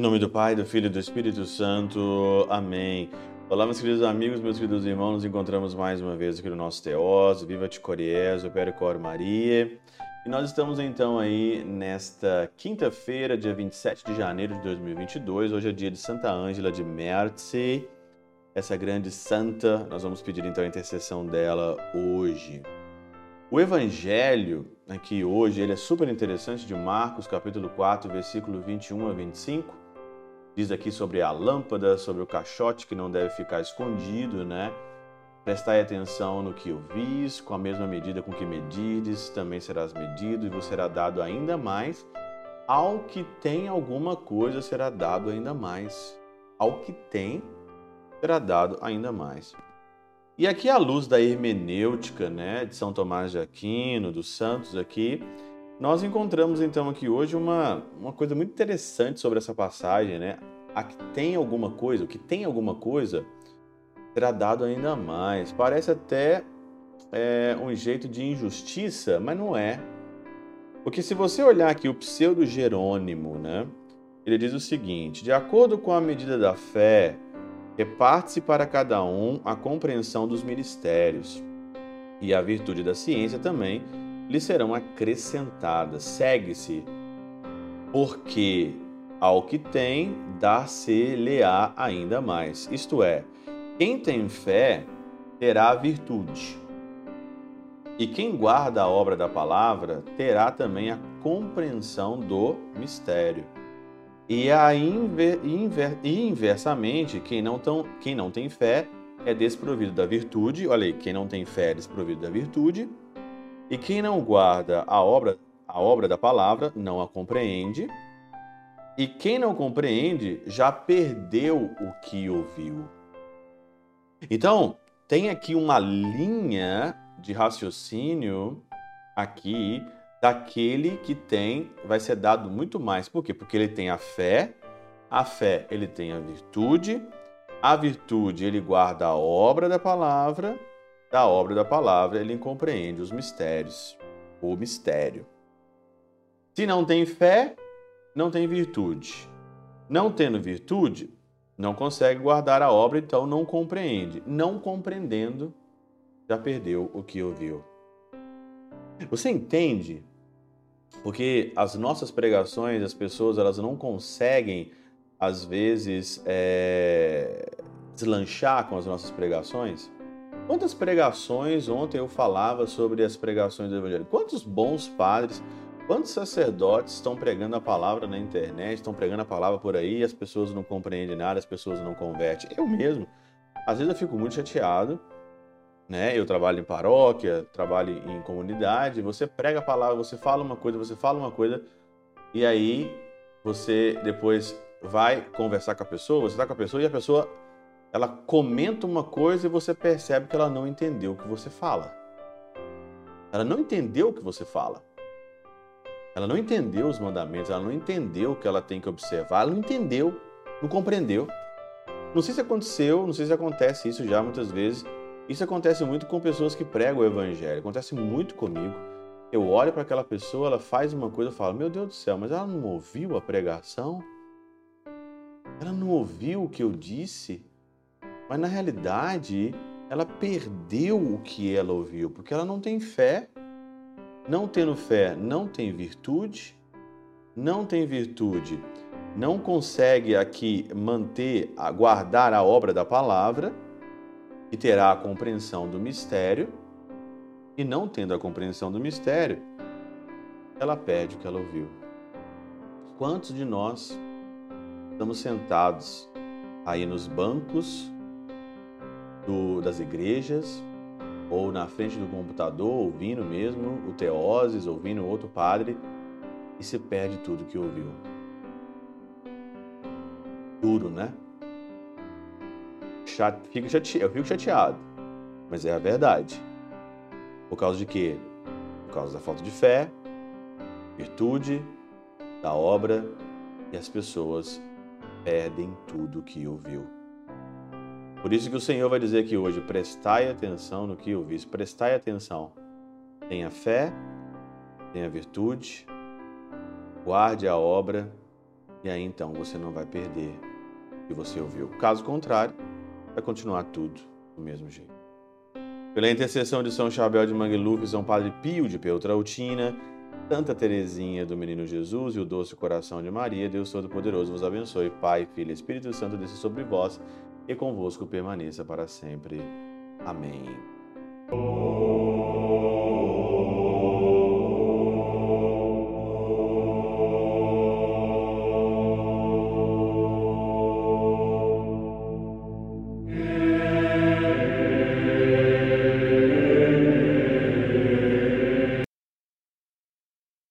Em nome do Pai, do Filho e do Espírito Santo. Amém. Olá, meus queridos amigos, meus queridos irmãos, nos encontramos mais uma vez aqui no nosso Teós, Viva Te Coriés, Opere Cor Maria. E nós estamos então aí nesta quinta-feira, dia 27 de janeiro de 2022. Hoje é dia de Santa Ângela de Merzi, essa grande santa. Nós vamos pedir então a intercessão dela hoje. O evangelho aqui hoje, ele é super interessante de Marcos, capítulo 4, versículo 21 a 25. Diz aqui sobre a lâmpada, sobre o caixote que não deve ficar escondido, né? Prestai atenção no que ouvis, com a mesma medida com que medides, também serás medido e vos será dado ainda mais. Ao que tem alguma coisa será dado ainda mais. Ao que tem será dado ainda mais. E aqui à luz da hermenêutica, né, de São Tomás de Aquino, dos santos aqui, nós encontramos então aqui hoje uma, uma coisa muito interessante sobre essa passagem, né? A que tem alguma coisa, o que tem alguma coisa será dado ainda mais. Parece até é, um jeito de injustiça, mas não é. Porque se você olhar aqui o pseudo Jerônimo, né? Ele diz o seguinte: de acordo com a medida da fé, reparte-se para cada um a compreensão dos ministérios, e a virtude da ciência também lhe serão acrescentadas. Segue-se, porque ao que tem, dar-se-lhe-á ainda mais. Isto é, quem tem fé terá virtude. E quem guarda a obra da palavra terá também a compreensão do mistério. E, a inver, inver, e inversamente, quem não, tão, quem não tem fé é desprovido da virtude. Olha aí, quem não tem fé é desprovido da virtude. E quem não guarda a obra, a obra da palavra não a compreende. E quem não compreende já perdeu o que ouviu. Então, tem aqui uma linha de raciocínio aqui daquele que tem, vai ser dado muito mais. Por quê? Porque ele tem a fé, a fé ele tem a virtude, a virtude ele guarda a obra da palavra, da obra da palavra ele compreende os mistérios, o mistério. Se não tem fé, não tem virtude. Não tendo virtude, não consegue guardar a obra, então não compreende. Não compreendendo, já perdeu o que ouviu. Você entende? Porque as nossas pregações, as pessoas, elas não conseguem, às vezes, é... deslanchar com as nossas pregações. Quantas pregações ontem eu falava sobre as pregações do Evangelho? Quantos bons padres Quantos sacerdotes estão pregando a palavra na internet, estão pregando a palavra por aí as pessoas não compreendem nada, as pessoas não convertem? Eu mesmo. Às vezes eu fico muito chateado, né? Eu trabalho em paróquia, trabalho em comunidade, você prega a palavra, você fala uma coisa, você fala uma coisa, e aí você depois vai conversar com a pessoa, você está com a pessoa e a pessoa ela comenta uma coisa e você percebe que ela não entendeu o que você fala. Ela não entendeu o que você fala. Ela não entendeu os mandamentos, ela não entendeu o que ela tem que observar, ela não entendeu, não compreendeu. Não sei se aconteceu, não sei se acontece isso já muitas vezes. Isso acontece muito com pessoas que pregam o evangelho, acontece muito comigo. Eu olho para aquela pessoa, ela faz uma coisa, eu falo: Meu Deus do céu, mas ela não ouviu a pregação? Ela não ouviu o que eu disse? Mas na realidade, ela perdeu o que ela ouviu, porque ela não tem fé. Não tendo fé, não tem virtude. Não tem virtude, não consegue aqui manter, guardar a obra da palavra e terá a compreensão do mistério. E não tendo a compreensão do mistério, ela perde o que ela ouviu. Quantos de nós estamos sentados aí nos bancos do, das igrejas, ou na frente do computador, ouvindo mesmo o Teoses, ouvindo outro padre, e se perde tudo que ouviu. Duro, né? Fico chateado, eu fico chateado, mas é a verdade. Por causa de quê? Por causa da falta de fé, virtude, da obra, e as pessoas perdem tudo que ouviu. Por isso que o Senhor vai dizer aqui hoje: prestai atenção no que ouvis, prestai atenção. Tenha fé, tenha virtude, guarde a obra, e aí então você não vai perder o que você ouviu. Caso contrário, vai continuar tudo do mesmo jeito. Pela intercessão de São Chabel de Mangluf, São Padre Pio de Peltrautina, Santa Teresinha do Menino Jesus e o doce coração de Maria, Deus Todo-Poderoso vos abençoe. Pai, Filho e Espírito Santo, desça sobre vós e convosco permaneça para sempre. Amém.